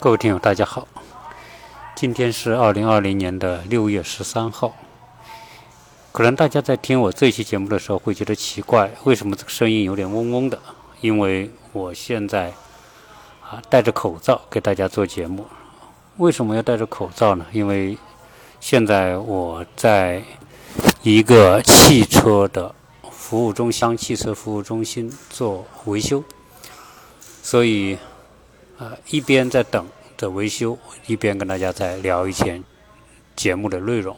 各位听友，大家好。今天是二零二零年的六月十三号。可能大家在听我这期节目的时候会觉得奇怪，为什么这个声音有点嗡嗡的？因为我现在啊戴着口罩给大家做节目。为什么要戴着口罩呢？因为现在我在一个汽车的服务中心，汽车服务中心做维修，所以。呃，一边在等着维修，一边跟大家在聊以前节目的内容。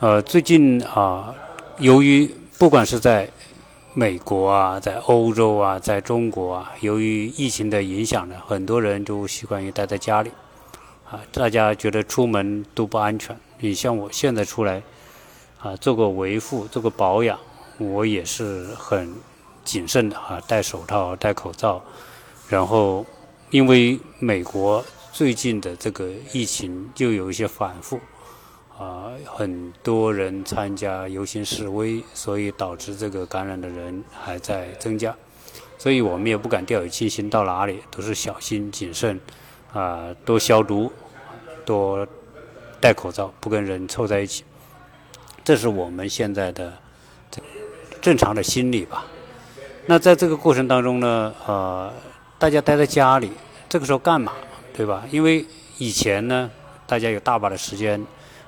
呃，最近啊，由于不管是在美国啊，在欧洲啊，在中国啊，由于疫情的影响呢，很多人都习惯于待在家里。啊，大家觉得出门都不安全。你像我现在出来啊，做个维护，做个保养，我也是很谨慎的啊，戴手套，戴口罩，然后。因为美国最近的这个疫情就有一些反复，啊，很多人参加游行示威，所以导致这个感染的人还在增加，所以我们也不敢掉以轻心，到哪里都是小心谨慎，啊，多消毒，多戴口罩，不跟人凑在一起，这是我们现在的正常的心理吧。那在这个过程当中呢，呃。大家待在家里，这个时候干嘛，对吧？因为以前呢，大家有大把的时间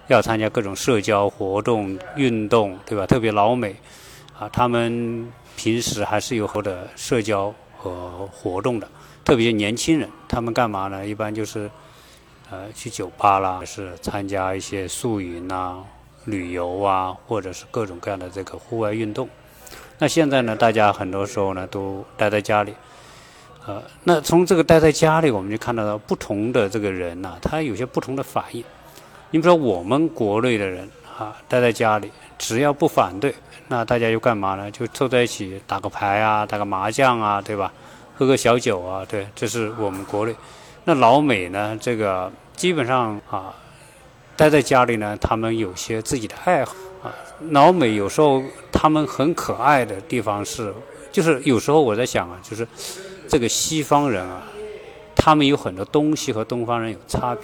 要参加各种社交活动、运动，对吧？特别老美啊，他们平时还是有好的社交和活动的。特别年轻人，他们干嘛呢？一般就是呃去酒吧啦，是参加一些宿营啊、旅游啊，或者是各种各样的这个户外运动。那现在呢，大家很多时候呢都待在家里。呃，那从这个待在家里，我们就看得到不同的这个人呐，他有些不同的反应。你比如说我们国内的人啊，待在家里，只要不反对，那大家就干嘛呢？就凑在一起打个牌啊，打个麻将啊，对吧？喝个小酒啊，对，这是我们国内。那老美呢，这个基本上啊，待在家里呢，他们有些自己的爱好啊。老美有时候他们很可爱的地方是，就是有时候我在想啊，就是。这个西方人啊，他们有很多东西和东方人有差别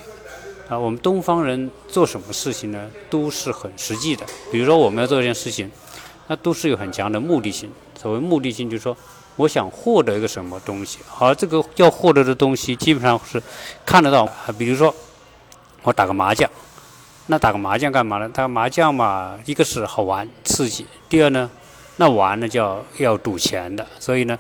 啊。我们东方人做什么事情呢，都是很实际的。比如说我们要做一件事情，那都是有很强的目的性。所谓目的性，就是说我想获得一个什么东西，而这个要获得的东西基本上是看得到。比如说我打个麻将，那打个麻将干嘛呢？打个麻将嘛，一个是好玩刺激，第二呢，那玩呢就要要赌钱的，所以呢。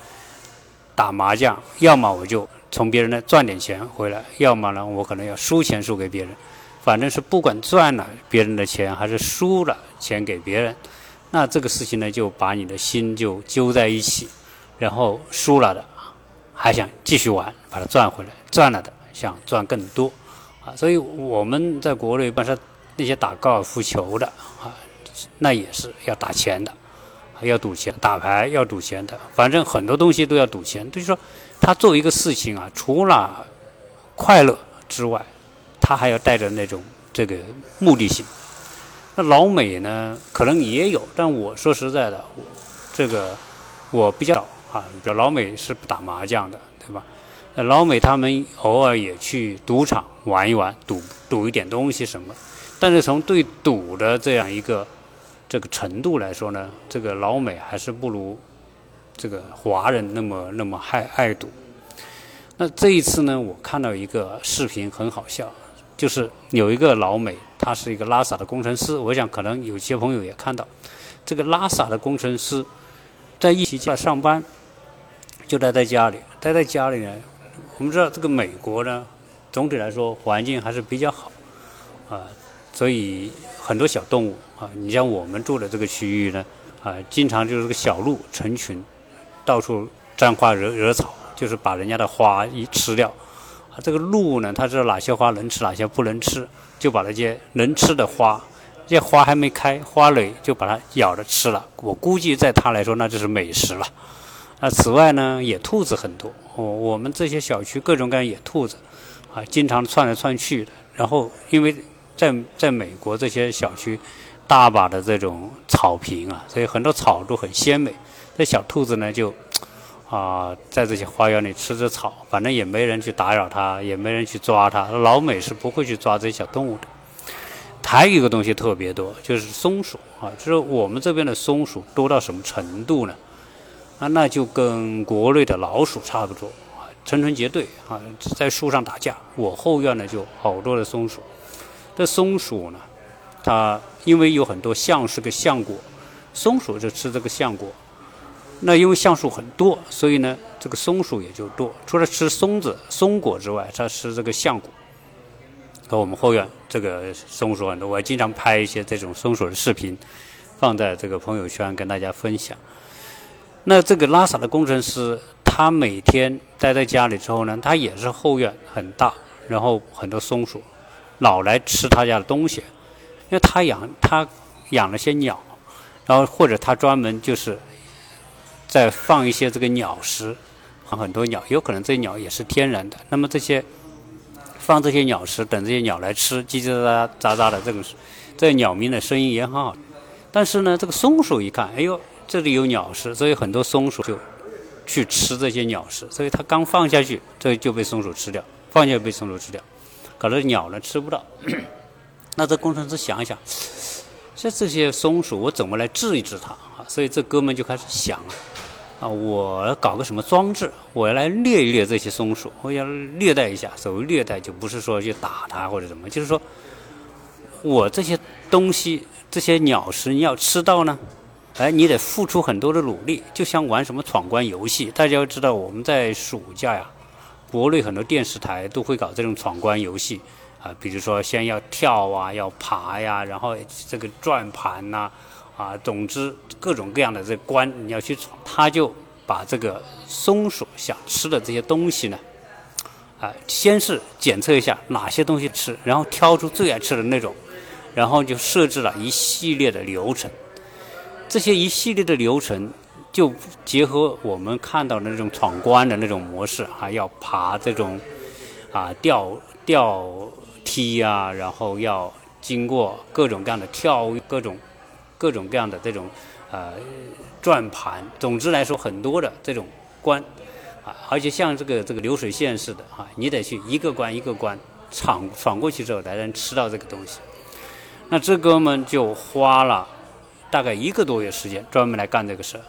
打麻将，要么我就从别人那赚点钱回来，要么呢，我可能要输钱输给别人。反正是不管赚了别人的钱，还是输了钱给别人，那这个事情呢，就把你的心就揪在一起。然后输了的还想继续玩，把它赚回来；赚了的想赚更多。啊，所以我们在国内，本身那些打高尔夫球的啊，那也是要打钱的。要赌钱，打牌要赌钱的，反正很多东西都要赌钱。就是说，他做一个事情啊，除了快乐之外，他还要带着那种这个目的性。那老美呢，可能也有，但我说实在的，这个我比较啊。比如老美是不打麻将的，对吧？那老美他们偶尔也去赌场玩一玩，赌赌一点东西什么。但是从对赌的这样一个。这个程度来说呢，这个老美还是不如这个华人那么那么爱爱赌。那这一次呢，我看到一个视频很好笑，就是有一个老美，他是一个拉萨的工程师。我想可能有些朋友也看到，这个拉萨的工程师在疫情下上班，就待在家里。待在家里呢，我们知道这个美国呢，总体来说环境还是比较好啊，所以很多小动物。啊，你像我们住的这个区域呢，啊，经常就是个小鹿成群，到处沾花惹惹草，就是把人家的花一吃掉。啊，这个鹿呢，它知道哪些花能吃，哪些不能吃，就把那些能吃的花，这些花还没开，花蕾就把它咬着吃了。我估计在它来说，那就是美食了。啊此外呢，野兔子很多。我我们这些小区各种各样野兔子，啊，经常窜来窜去的。然后因为在在美国这些小区。大把的这种草坪啊，所以很多草都很鲜美。这小兔子呢，就啊，在这些花园里吃着草，反正也没人去打扰它，也没人去抓它。老美是不会去抓这些小动物的。还有一个东西特别多，就是松鼠啊，就是我们这边的松鼠多到什么程度呢？啊，那就跟国内的老鼠差不多啊，成群结队啊，在树上打架。我后院呢就好多的松鼠。这松鼠呢，它因为有很多橡是个橡果，松鼠就吃这个橡果。那因为橡树很多，所以呢，这个松鼠也就多。除了吃松子、松果之外，它吃这个橡果。和我们后院这个松鼠很多，我还经常拍一些这种松鼠的视频，放在这个朋友圈跟大家分享。那这个拉萨的工程师，他每天待在家里之后呢，他也是后院很大，然后很多松鼠老来吃他家的东西，因为他养他养了些鸟，然后或者他专门就是在放一些这个鸟食，很多鸟，有可能这鸟也是天然的。那么这些。放这些鸟食，等这些鸟来吃，叽叽喳喳喳喳的，这个这鸟鸣的声音也很好。但是呢，这个松鼠一看，哎呦，这里有鸟食，所以很多松鼠就去吃这些鸟食。所以它刚放下去，这就被松鼠吃掉，放下去被松鼠吃掉，搞得鸟呢吃不到。那这工程师想一想，像这些松鼠，我怎么来治一治它啊？所以这哥们就开始想。啊，啊我搞个什么装置，我要来猎一猎这些松鼠，我要虐待一下。所谓虐待，就不是说去打它或者怎么，就是说，我这些东西，这些鸟食你要吃到呢，哎，你得付出很多的努力，就像玩什么闯关游戏。大家要知道，我们在暑假呀，国内很多电视台都会搞这种闯关游戏啊，比如说先要跳啊，要爬呀，然后这个转盘呐。啊，总之各种各样的这关你要去闯，他就把这个松鼠想吃的这些东西呢，啊，先是检测一下哪些东西吃，然后挑出最爱吃的那种，然后就设置了一系列的流程。这些一系列的流程就结合我们看到的那种闯关的那种模式，还要爬这种啊吊吊踢啊，然后要经过各种各样的跳各种。各种各样的这种，呃，转盘，总之来说，很多的这种关，啊，而且像这个这个流水线似的啊，你得去一个关一个关闯闯过去之后才能吃到这个东西。那这哥们就花了大概一个多月时间专门来干这个事儿，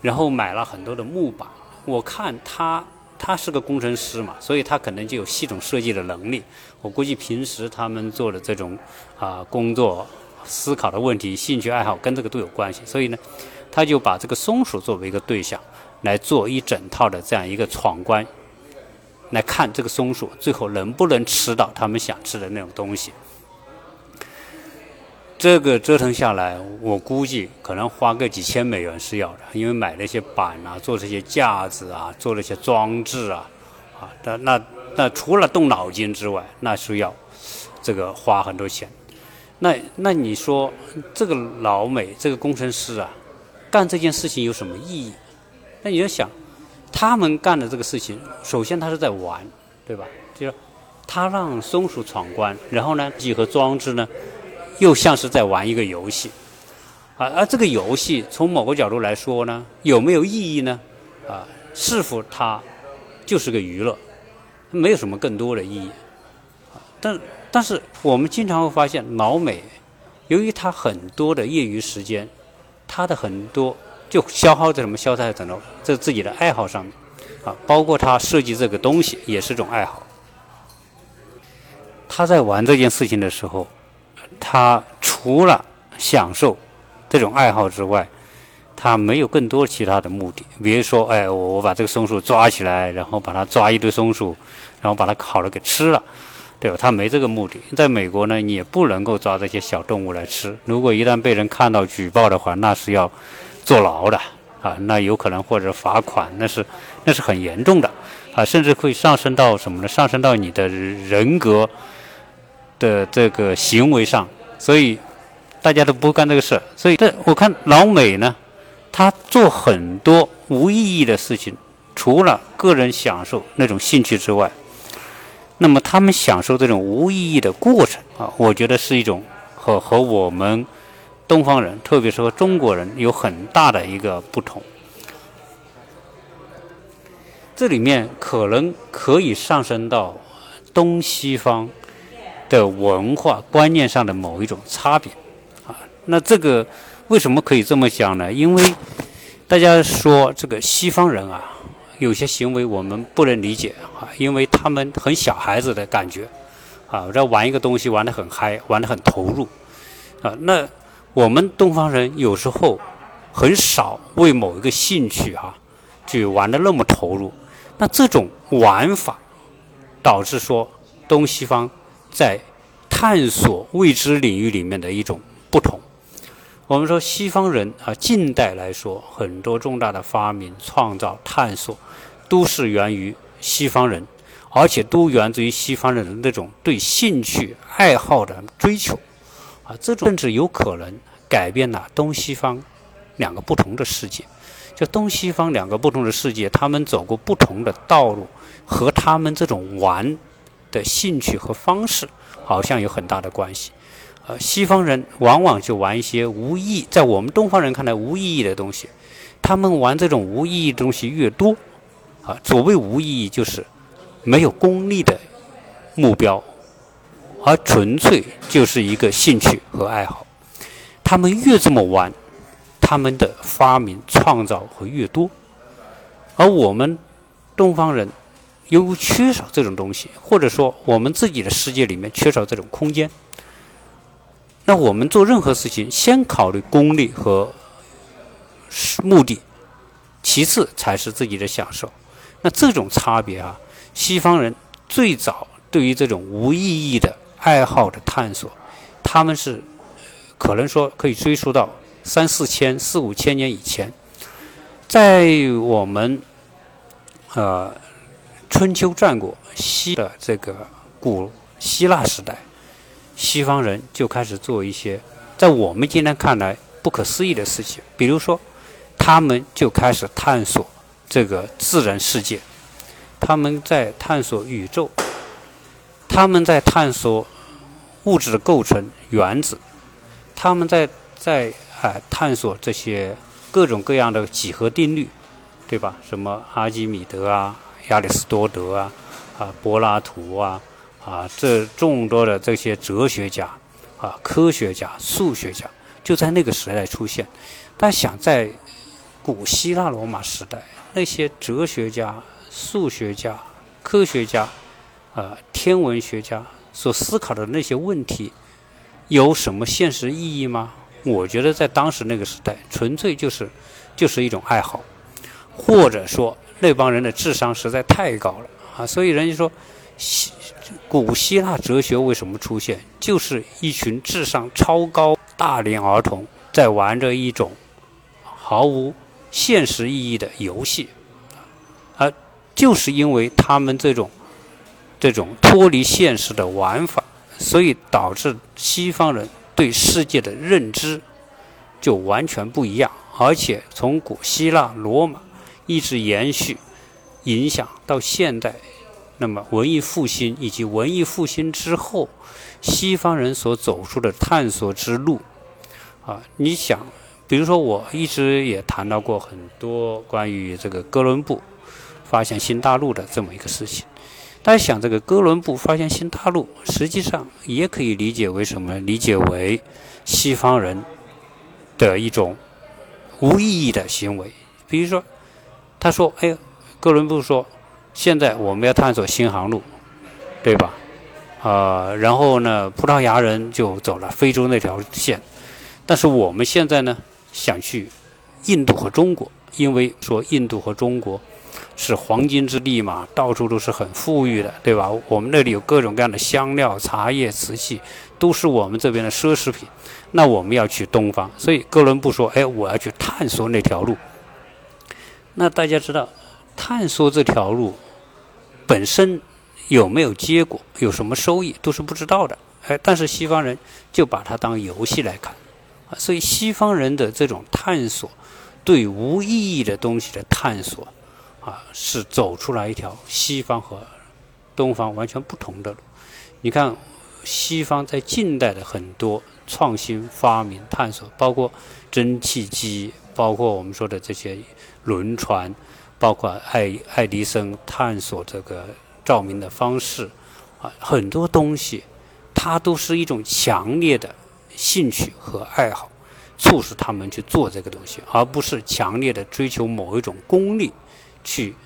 然后买了很多的木板。我看他他是个工程师嘛，所以他可能就有系统设计的能力。我估计平时他们做的这种啊工作。思考的问题、兴趣爱好跟这个都有关系，所以呢，他就把这个松鼠作为一个对象，来做一整套的这样一个闯关，来看这个松鼠最后能不能吃到他们想吃的那种东西。这个折腾下来，我估计可能花个几千美元是要的，因为买那些板啊，做这些架子啊，做那些装置啊，啊，那那那除了动脑筋之外，那是要这个花很多钱。那那你说这个老美这个工程师啊，干这件事情有什么意义？那你要想，他们干的这个事情，首先他是在玩，对吧？就是他让松鼠闯关，然后呢，几何装置呢，又像是在玩一个游戏，啊，而这个游戏从某个角度来说呢，有没有意义呢？啊，是否它就是个娱乐，没有什么更多的意义，但。但是我们经常会发现，老美由于他很多的业余时间，他的很多就消耗在什么？消耗在什么？在自己的爱好上面啊，包括他设计这个东西也是种爱好。他在玩这件事情的时候，他除了享受这种爱好之外，他没有更多其他的目的。比如说，哎，我我把这个松鼠抓起来，然后把它抓一堆松鼠，然后把它烤了给吃了。对吧？他没这个目的。在美国呢，你也不能够抓这些小动物来吃。如果一旦被人看到举报的话，那是要坐牢的啊，那有可能或者罚款，那是那是很严重的啊，甚至会上升到什么呢？上升到你的人格的这个行为上。所以大家都不干这个事儿。所以这我看老美呢，他做很多无意义的事情，除了个人享受那种兴趣之外。那么他们享受这种无意义的过程啊，我觉得是一种和和我们东方人，特别是和中国人有很大的一个不同。这里面可能可以上升到东西方的文化观念上的某一种差别啊。那这个为什么可以这么讲呢？因为大家说这个西方人啊，有些行为我们不能理解啊，因为他们很小孩子的感觉啊，在玩一个东西玩得很嗨，玩得很投入啊。那我们东方人有时候很少为某一个兴趣哈。就玩的那么投入，那这种玩法导致说东西方在探索未知领域里面的一种不同。我们说西方人啊，近代来说很多重大的发明、创造、探索，都是源于西方人，而且都源自于西方人的那种对兴趣爱好的追求啊，这种甚至有可能改变了东西方两个不同的世界。就东西方两个不同的世界，他们走过不同的道路，和他们这种玩的兴趣和方式，好像有很大的关系。呃，西方人往往就玩一些无意，在我们东方人看来无意义的东西。他们玩这种无意义的东西越多，啊，所谓无意义就是没有功利的目标，而纯粹就是一个兴趣和爱好。他们越这么玩。他们的发明创造会越多，而我们东方人又缺少这种东西，或者说我们自己的世界里面缺少这种空间。那我们做任何事情，先考虑功利和目的，其次才是自己的享受。那这种差别啊，西方人最早对于这种无意义的爱好的探索，他们是可能说可以追溯到。三四千、四五千年以前，在我们呃春秋战国西的这个古希腊时代，西方人就开始做一些在我们今天看来不可思议的事情。比如说，他们就开始探索这个自然世界，他们在探索宇宙，他们在探索物质的构成、原子，他们在在。哎，探索这些各种各样的几何定律，对吧？什么阿基米德啊、亚里士多德啊、啊柏拉图啊、啊这众多的这些哲学家、啊科学家、数学家，就在那个时代出现。但想在古希腊罗马时代，那些哲学家、数学家、科学家、啊天文学家所思考的那些问题，有什么现实意义吗？我觉得在当时那个时代，纯粹就是就是一种爱好，或者说那帮人的智商实在太高了啊！所以人家说，希古希腊哲学为什么出现，就是一群智商超高大龄儿童在玩着一种毫无现实意义的游戏，而就是因为他们这种这种脱离现实的玩法，所以导致西方人。对世界的认知就完全不一样，而且从古希腊、罗马一直延续影响到现代。那么，文艺复兴以及文艺复兴之后，西方人所走出的探索之路啊，你想，比如说，我一直也谈到过很多关于这个哥伦布发现新大陆的这么一个事情。大家想，这个哥伦布发现新大陆，实际上也可以理解为什么？理解为西方人的一种无意义的行为。比如说，他说：“哎，哥伦布说，现在我们要探索新航路，对吧？啊，然后呢，葡萄牙人就走了非洲那条线，但是我们现在呢，想去印度和中国，因为说印度和中国。”是黄金之地嘛，到处都是很富裕的，对吧？我们那里有各种各样的香料、茶叶、瓷器，都是我们这边的奢侈品。那我们要去东方，所以哥伦布说：“哎，我要去探索那条路。”那大家知道，探索这条路本身有没有结果、有什么收益，都是不知道的。哎，但是西方人就把它当游戏来看，啊，所以西方人的这种探索，对无意义的东西的探索。啊，是走出来一条西方和东方完全不同的路。你看，西方在近代的很多创新发明、探索，包括蒸汽机，包括我们说的这些轮船，包括爱爱迪生探索这个照明的方式，啊，很多东西，它都是一种强烈的兴趣和爱好，促使他们去做这个东西，而不是强烈的追求某一种功利，去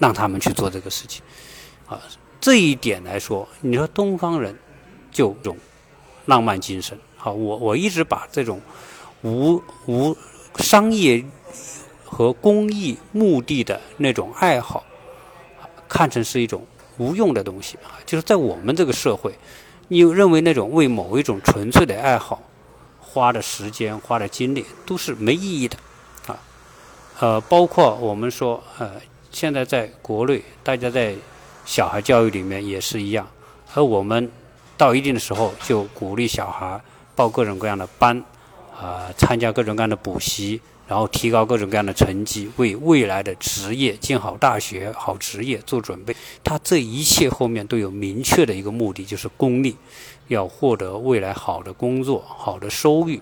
让他们去做这个事情，啊，这一点来说，你说东方人就种浪漫精神，好，我我一直把这种无无商业。和公益目的的那种爱好，看成是一种无用的东西啊！就是在我们这个社会，你认为那种为某一种纯粹的爱好花的时间、花的精力都是没意义的啊！呃，包括我们说，呃，现在在国内，大家在小孩教育里面也是一样，而我们到一定的时候就鼓励小孩报各种各样的班，啊，参加各种各样的补习。然后提高各种各样的成绩，为未来的职业进好大学、好职业做准备。他这一切后面都有明确的一个目的，就是功利，要获得未来好的工作、好的收益，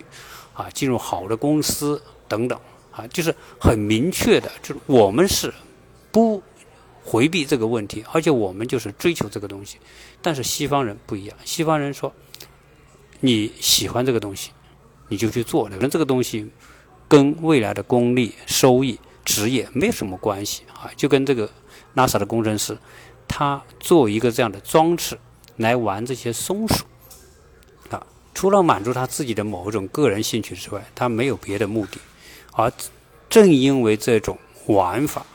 啊，进入好的公司等等，啊，就是很明确的，就是我们是不回避这个问题，而且我们就是追求这个东西。但是西方人不一样，西方人说你喜欢这个东西，你就去做，可能这个东西。跟未来的功利、收益、职业没有什么关系啊，就跟这个 NASA 的工程师，他做一个这样的装置来玩这些松鼠啊，除了满足他自己的某一种个人兴趣之外，他没有别的目的。而正因为这种玩法，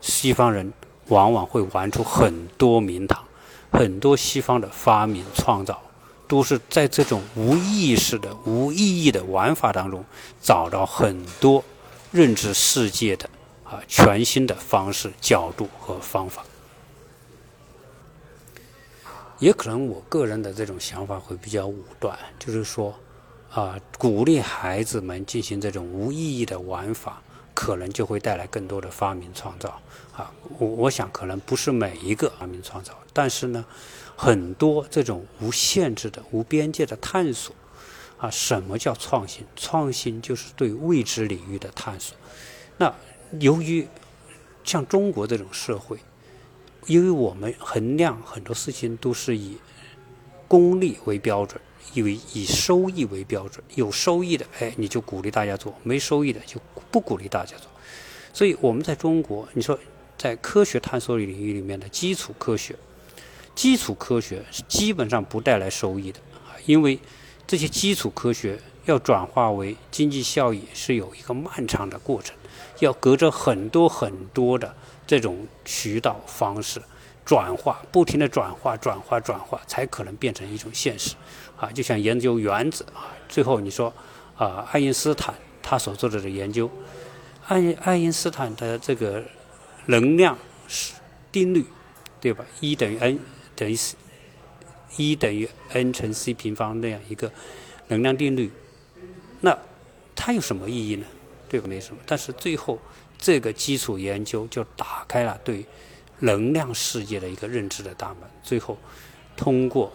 西方人往往会玩出很多名堂，很多西方的发明创造。都是在这种无意识的、无意义的玩法当中，找到很多认知世界的啊全新的方式、角度和方法。也可能我个人的这种想法会比较武断，就是说，啊，鼓励孩子们进行这种无意义的玩法，可能就会带来更多的发明创造。啊，我我想可能不是每一个发明创造，但是呢。很多这种无限制的、无边界的探索，啊，什么叫创新？创新就是对未知领域的探索。那由于像中国这种社会，因为我们衡量很多事情都是以功利为标准，以为以收益为标准，有收益的，哎，你就鼓励大家做；没收益的，就不鼓励大家做。所以我们在中国，你说在科学探索领域里面的基础科学。基础科学是基本上不带来收益的啊，因为这些基础科学要转化为经济效益是有一个漫长的过程，要隔着很多很多的这种渠道方式转化，不停的转化、转化、转化，才可能变成一种现实啊。就像研究原子啊，最后你说啊，爱因斯坦他所做的的研究，爱爱因斯坦的这个能量是定律，对吧？一等于 n。等于一等于 n 乘 c 平方那样一个能量定律，那它有什么意义呢？对吧？没什么。但是最后这个基础研究就打开了对能量世界的一个认知的大门。最后通过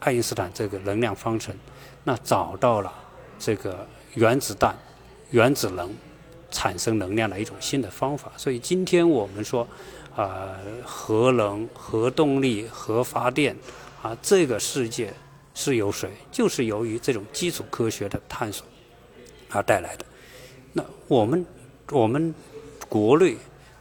爱因斯坦这个能量方程，那找到了这个原子弹、原子能产生能量的一种新的方法。所以今天我们说。啊，核能、核动力、核发电，啊，这个世界是由谁？就是由于这种基础科学的探索而带来的。那我们我们国内，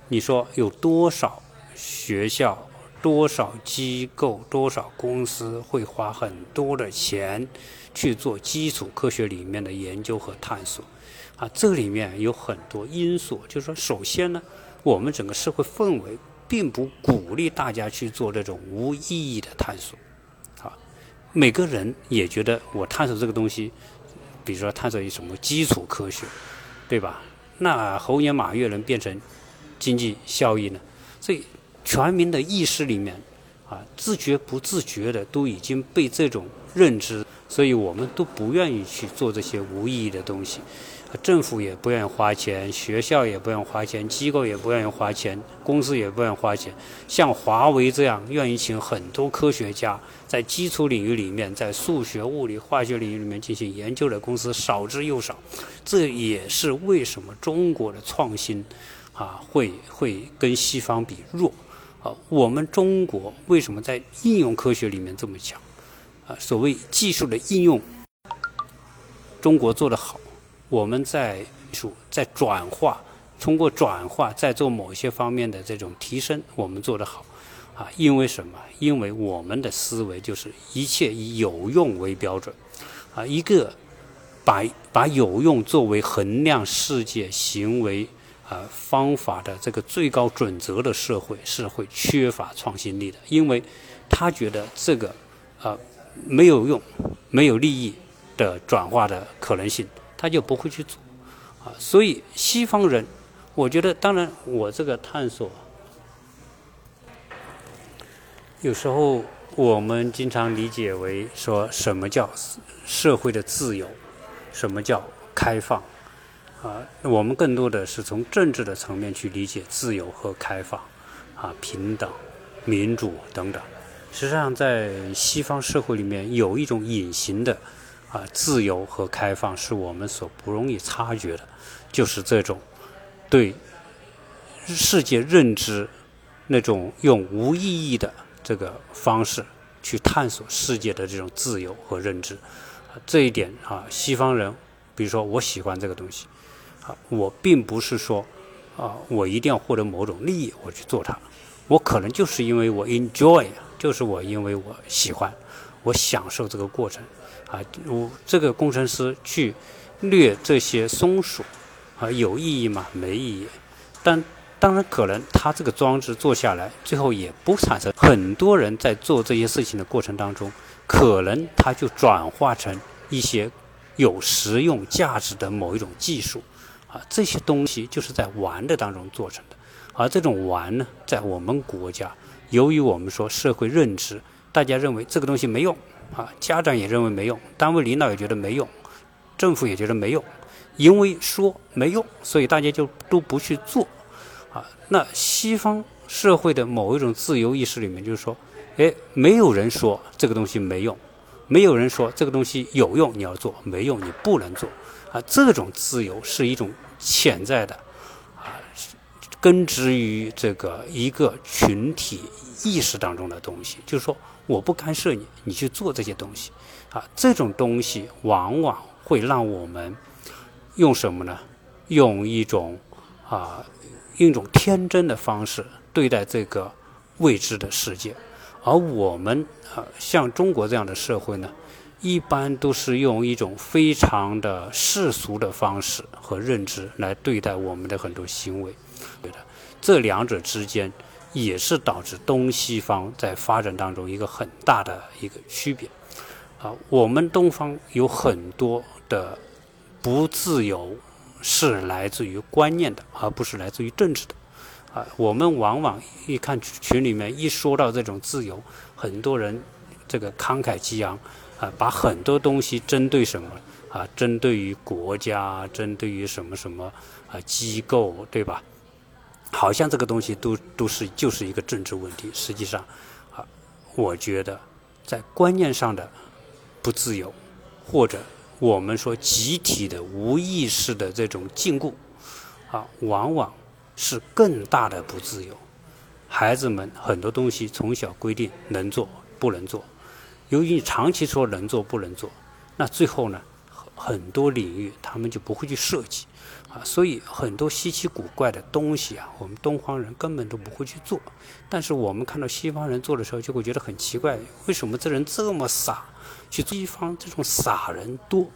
你说有多少学校、多少机构、多少公司会花很多的钱去做基础科学里面的研究和探索？啊，这里面有很多因素，就是说，首先呢。我们整个社会氛围并不鼓励大家去做这种无意义的探索，啊，每个人也觉得我探索这个东西，比如说探索一什么基础科学，对吧？那猴年马月能变成经济效益呢？所以全民的意识里面，啊，自觉不自觉的都已经被这种认知，所以我们都不愿意去做这些无意义的东西。政府也不愿意花钱，学校也不愿意花钱，机构也不愿意花钱，公司也不愿意花钱。像华为这样愿意请很多科学家在基础领域里面，在数学、物理、化学领域里面进行研究的公司少之又少。这也是为什么中国的创新啊会会跟西方比弱。啊，我们中国为什么在应用科学里面这么强？啊，所谓技术的应用。中国做得好，我们在在转化，通过转化在做某些方面的这种提升，我们做得好，啊，因为什么？因为我们的思维就是一切以有用为标准，啊，一个把把有用作为衡量世界行为啊方法的这个最高准则的社会是会缺乏创新力的，因为他觉得这个啊没有用，没有利益。的转化的可能性，他就不会去做，啊，所以西方人，我觉得，当然我这个探索，有时候我们经常理解为说什么叫社会的自由，什么叫开放，啊，我们更多的是从政治的层面去理解自由和开放，啊，平等、民主等等。实际上，在西方社会里面，有一种隐形的。啊，自由和开放是我们所不容易察觉的，就是这种对世界认知那种用无意义的这个方式去探索世界的这种自由和认知。这一点啊，西方人，比如说我喜欢这个东西，啊，我并不是说啊，我一定要获得某种利益我去做它，我可能就是因为我 enjoy，就是我因为我喜欢，我享受这个过程。啊，我这个工程师去掠这些松鼠，啊，有意义吗？没意义。但当然，可能他这个装置做下来，最后也不产生。很多人在做这些事情的过程当中，可能他就转化成一些有实用价值的某一种技术，啊，这些东西就是在玩的当中做成的。而这种玩呢，在我们国家，由于我们说社会认知，大家认为这个东西没用。啊，家长也认为没用，单位领导也觉得没用，政府也觉得没用，因为说没用，所以大家就都不去做。啊，那西方社会的某一种自由意识里面就是说，哎，没有人说这个东西没用，没有人说这个东西有用你要做，没用你不能做。啊，这种自由是一种潜在的，根植于这个一个群体意识当中的东西，就是说。我不干涉你，你去做这些东西，啊，这种东西往往会让我们用什么呢？用一种啊，用一种天真的方式对待这个未知的世界，而我们啊，像中国这样的社会呢，一般都是用一种非常的世俗的方式和认知来对待我们的很多行为，对的，这两者之间。也是导致东西方在发展当中一个很大的一个区别，啊，我们东方有很多的不自由是来自于观念的，而不是来自于政治的，啊，我们往往一看群里面一说到这种自由，很多人这个慷慨激昂，啊，把很多东西针对什么啊，针对于国家，针对于什么什么啊机构，对吧？好像这个东西都都是就是一个政治问题，实际上，啊，我觉得在观念上的不自由，或者我们说集体的无意识的这种禁锢，啊，往往是更大的不自由。孩子们很多东西从小规定能做不能做，由于你长期说能做不能做，那最后呢，很多领域他们就不会去设计。啊，所以很多稀奇古怪的东西啊，我们东方人根本都不会去做。但是我们看到西方人做的时候，就会觉得很奇怪，为什么这人这么傻？去西方这种傻人多，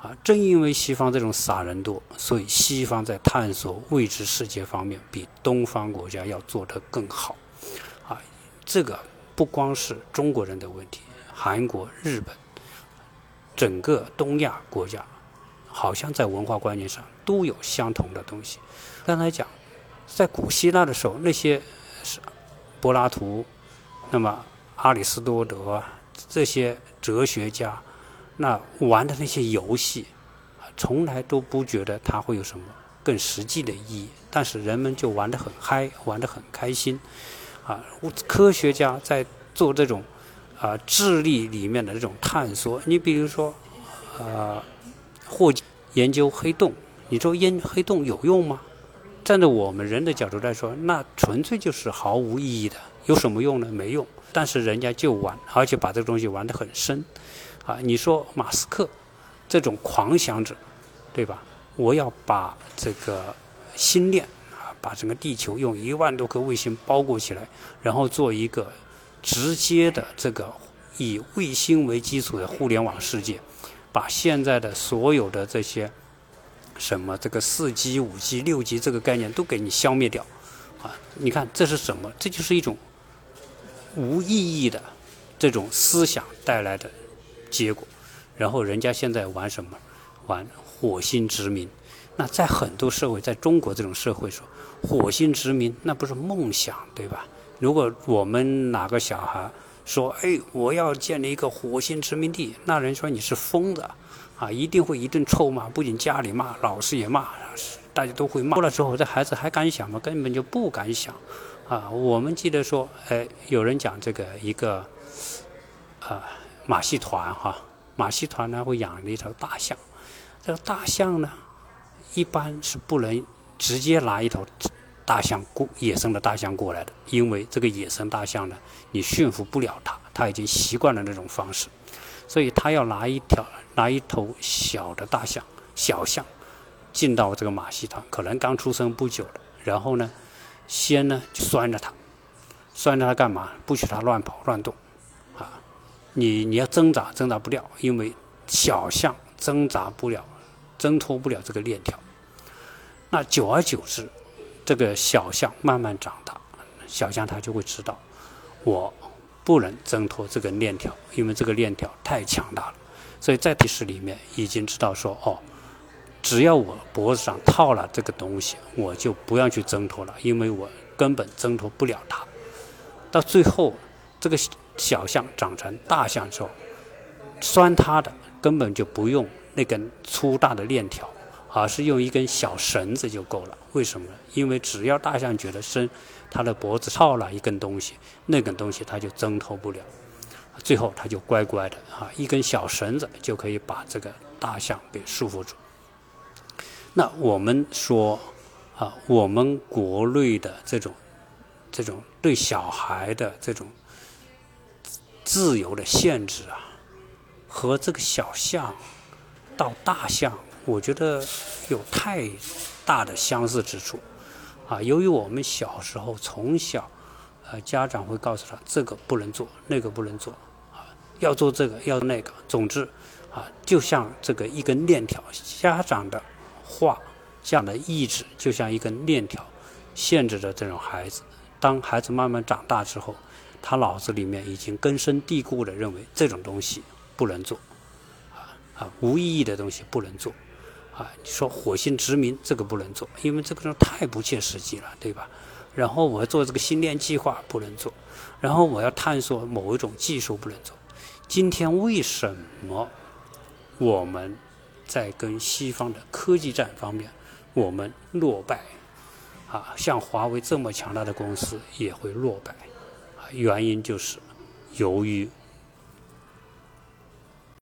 啊，正因为西方这种傻人多，所以西方在探索未知世界方面比东方国家要做得更好。啊，这个不光是中国人的问题，韩国、日本，整个东亚国家。好像在文化观念上都有相同的东西。刚才讲，在古希腊的时候，那些是柏拉图，那么阿里斯多德这些哲学家，那玩的那些游戏，从来都不觉得它会有什么更实际的意义，但是人们就玩得很嗨，玩得很开心，啊，科学家在做这种啊智力里面的这种探索。你比如说，呃，霍研究黑洞，你说烟黑洞有用吗？站在我们人的角度来说，那纯粹就是毫无意义的，有什么用呢？没用。但是人家就玩，而且把这个东西玩得很深，啊，你说马斯克这种狂想者，对吧？我要把这个星链啊，把整个地球用一万多颗卫星包裹起来，然后做一个直接的这个以卫星为基础的互联网世界，把现在的所有的这些什么这个四 G、五 G、六 G 这个概念都给你消灭掉，啊，你看这是什么？这就是一种。无意义的这种思想带来的结果，然后人家现在玩什么？玩火星殖民。那在很多社会，在中国这种社会说，火星殖民那不是梦想，对吧？如果我们哪个小孩说：“哎，我要建立一个火星殖民地”，那人说你是疯子啊，一定会一顿臭骂，不仅家里骂，老师也骂，大家都会骂。了之后，这孩子还敢想吗？根本就不敢想。啊，我们记得说，哎，有人讲这个一个，啊，马戏团哈，马戏团呢会养了一头大象，这个大象呢，一般是不能直接拿一头大象过野生的大象过来的，因为这个野生大象呢，你驯服不了它，它已经习惯了那种方式，所以它要拿一条拿一头小的大象小象进到这个马戏团，可能刚出生不久的，然后呢。先呢就拴着它，拴着它干嘛？不许它乱跑乱动，啊，你你要挣扎挣扎不掉，因为小象挣扎不了，挣脱不了这个链条。那久而久之，这个小象慢慢长大，小象它就会知道，我不能挣脱这个链条，因为这个链条太强大了。所以在历史里面已经知道说，哦。只要我脖子上套了这个东西，我就不要去挣脱了，因为我根本挣脱不了它。到最后，这个小象长成大象之后，拴它的根本就不用那根粗大的链条，而是用一根小绳子就够了。为什么呢？因为只要大象觉得伸它的脖子套了一根东西，那根东西它就挣脱不了，最后他就乖乖的啊，一根小绳子就可以把这个大象给束缚住。那我们说，啊，我们国内的这种，这种对小孩的这种自由的限制啊，和这个小象到大象，我觉得有太大的相似之处，啊，由于我们小时候从小，呃，家长会告诉他这个不能做，那个不能做，要做这个，要那个，总之，啊，就像这个一根链条，家长的。话这样的意志就像一根链条，限制着这种孩子。当孩子慢慢长大之后，他脑子里面已经根深蒂固的认为这种东西不能做，啊啊，无意义的东西不能做，啊，你说火星殖民这个不能做，因为这个太不切实际了，对吧？然后我要做这个星链计划不能做，然后我要探索某一种技术不能做。今天为什么我们？在跟西方的科技战方面，我们落败，啊，像华为这么强大的公司也会落败，啊，原因就是由于